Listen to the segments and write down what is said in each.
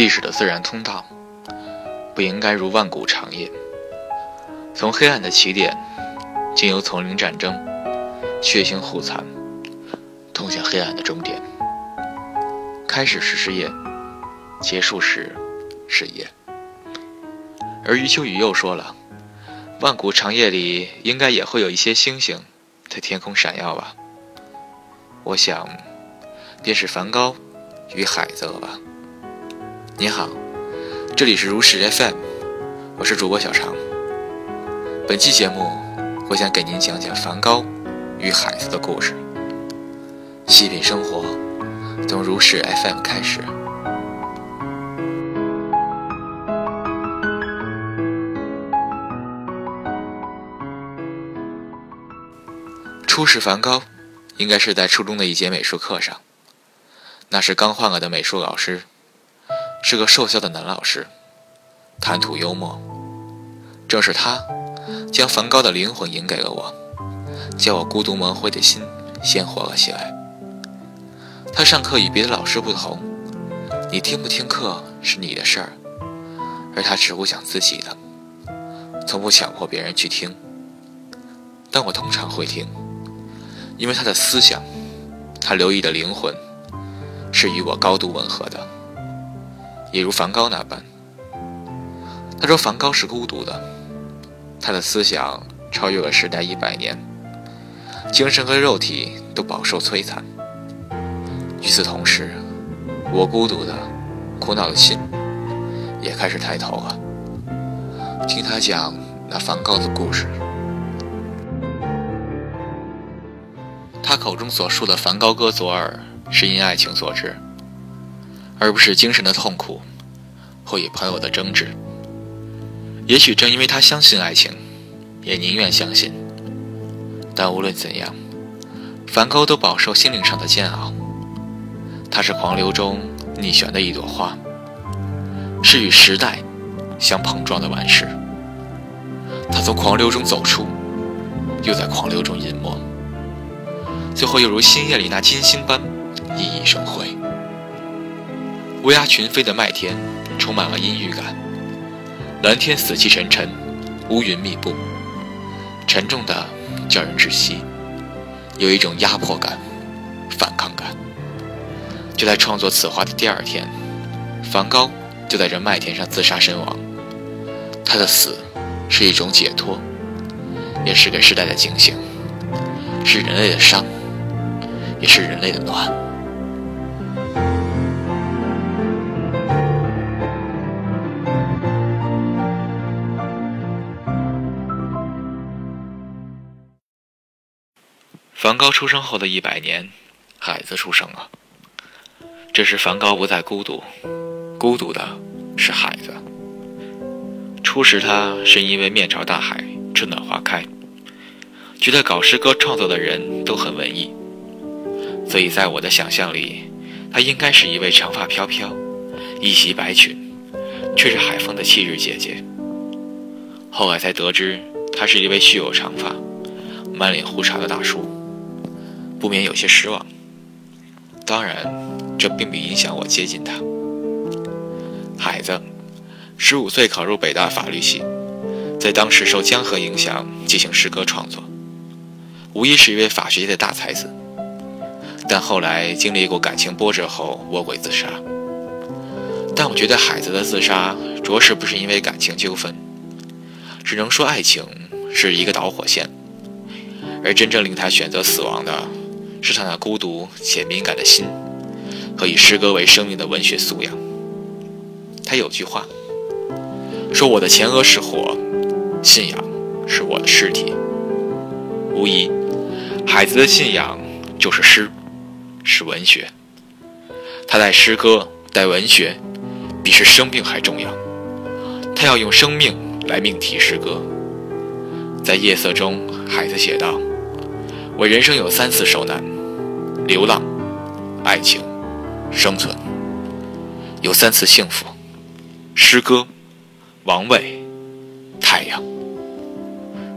历史的自然通道，不应该如万古长夜。从黑暗的起点，经由丛林战争、血腥互残，通向黑暗的终点。开始时是夜，结束时是夜。而余秋雨又说了：“万古长夜里，应该也会有一些星星在天空闪耀吧？”我想，便是梵高与海子了吧。你好，这里是如是 FM，我是主播小常。本期节目，我想给您讲讲梵高与海子的故事。细品生活，从如是 FM 开始。初识梵高，应该是在初中的一节美术课上。那是刚换了的美术老师，是个瘦削的男老师，谈吐幽默。正是他，将梵高的灵魂引给了我，叫我孤独蒙灰的心鲜活了起来。他上课与别的老师不同，你听不听课是你的事儿，而他只顾讲自己的，从不强迫别人去听。但我通常会听。因为他的思想，他留意的灵魂，是与我高度吻合的，也如梵高那般。他说梵高是孤独的，他的思想超越了时代一百年，精神和肉体都饱受摧残。与此同时，我孤独的、苦恼的心也开始抬头了，听他讲那梵高的故事。他口中所述的梵高哥左耳，是因爱情所致，而不是精神的痛苦或与朋友的争执。也许正因为他相信爱情，也宁愿相信。但无论怎样，梵高都饱受心灵上的煎熬。他是狂流中逆旋的一朵花，是与时代相碰撞的顽石。他从狂流中走出，又在狂流中隐没。最后又如星夜里那金星般熠熠生辉。乌鸦群飞的麦田充满了阴郁感，蓝天死气沉沉，乌云密布，沉重的叫人窒息，有一种压迫感、反抗感。就在创作此画的第二天，梵高就在这麦田上自杀身亡。他的死是一种解脱，也是给时代的警醒，是人类的伤。也是人类的暖。梵高出生后的一百年，海子出生了。这时，梵高不再孤独，孤独的是海子。初识他是因为面朝大海，春暖花开，觉得搞诗歌创作的人都很文艺。所以在我的想象里，他应该是一位长发飘飘、一袭白裙、吹着海风的气质姐姐。后来才得知，他是一位蓄有长发、满脸胡茬的大叔，不免有些失望。当然，这并不影响我接近他。海子，十五岁考入北大法律系，在当时受江河影响进行诗歌创作，无疑是一位法学界的大才子。但后来经历过感情波折后卧轨自杀。但我觉得海子的自杀着实不是因为感情纠纷，只能说爱情是一个导火线，而真正令他选择死亡的，是他那孤独且敏感的心和以诗歌为生命的文学素养。他有句话说：“我的前额是火，信仰是我的尸体。”无疑，海子的信仰就是诗。是文学，他带诗歌，带文学，比是生命还重要。他要用生命来命题诗歌。在夜色中，海子写道：“我人生有三次受难，流浪、爱情、生存，有三次幸福，诗歌、王位、太阳。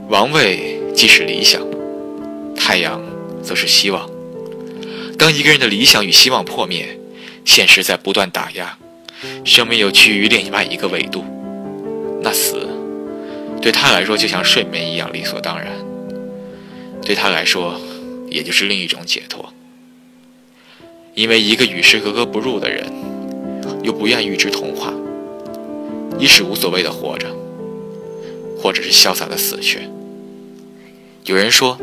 王位既是理想，太阳则是希望。”当一个人的理想与希望破灭，现实在不断打压，生命又趋于另外一个维度，那死对他来说就像睡眠一样理所当然，对他来说也就是另一种解脱。因为一个与世格格不入的人，又不愿与之同化，一是无所谓的活着，或者是潇洒的死去。有人说，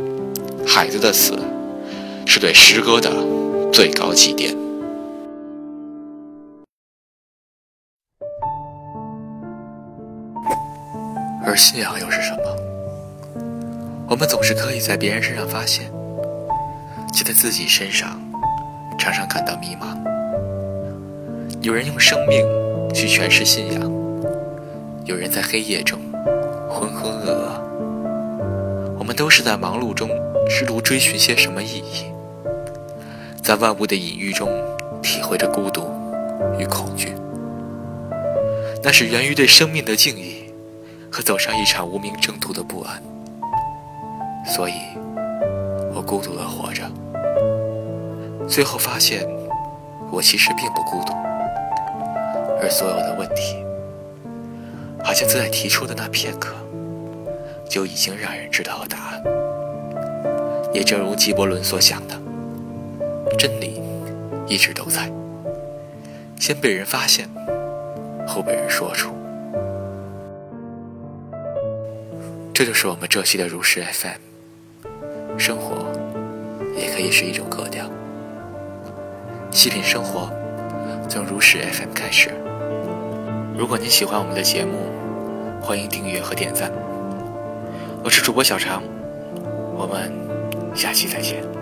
孩子的死是对诗歌的最高祭奠。而信仰又是什么？我们总是可以在别人身上发现，却在自己身上。常常感到迷茫。有人用生命去诠释信仰，有人在黑夜中浑浑噩噩。我们都是在忙碌中试图追寻些什么意义，在万物的隐喻中体会着孤独与恐惧。那是源于对生命的敬意和走上一场无名征途的不安。所以，我孤独地活着。最后发现，我其实并不孤独，而所有的问题，好像在提出的那片刻，就已经让人知道了答案。也正如纪伯伦所想的，真理一直都在，先被人发现，后被人说出。这就是我们这期的如是 FM。生活也可以是一种格调。细品生活，从如是 FM 开始。如果您喜欢我们的节目，欢迎订阅和点赞。我是主播小常，我们下期再见。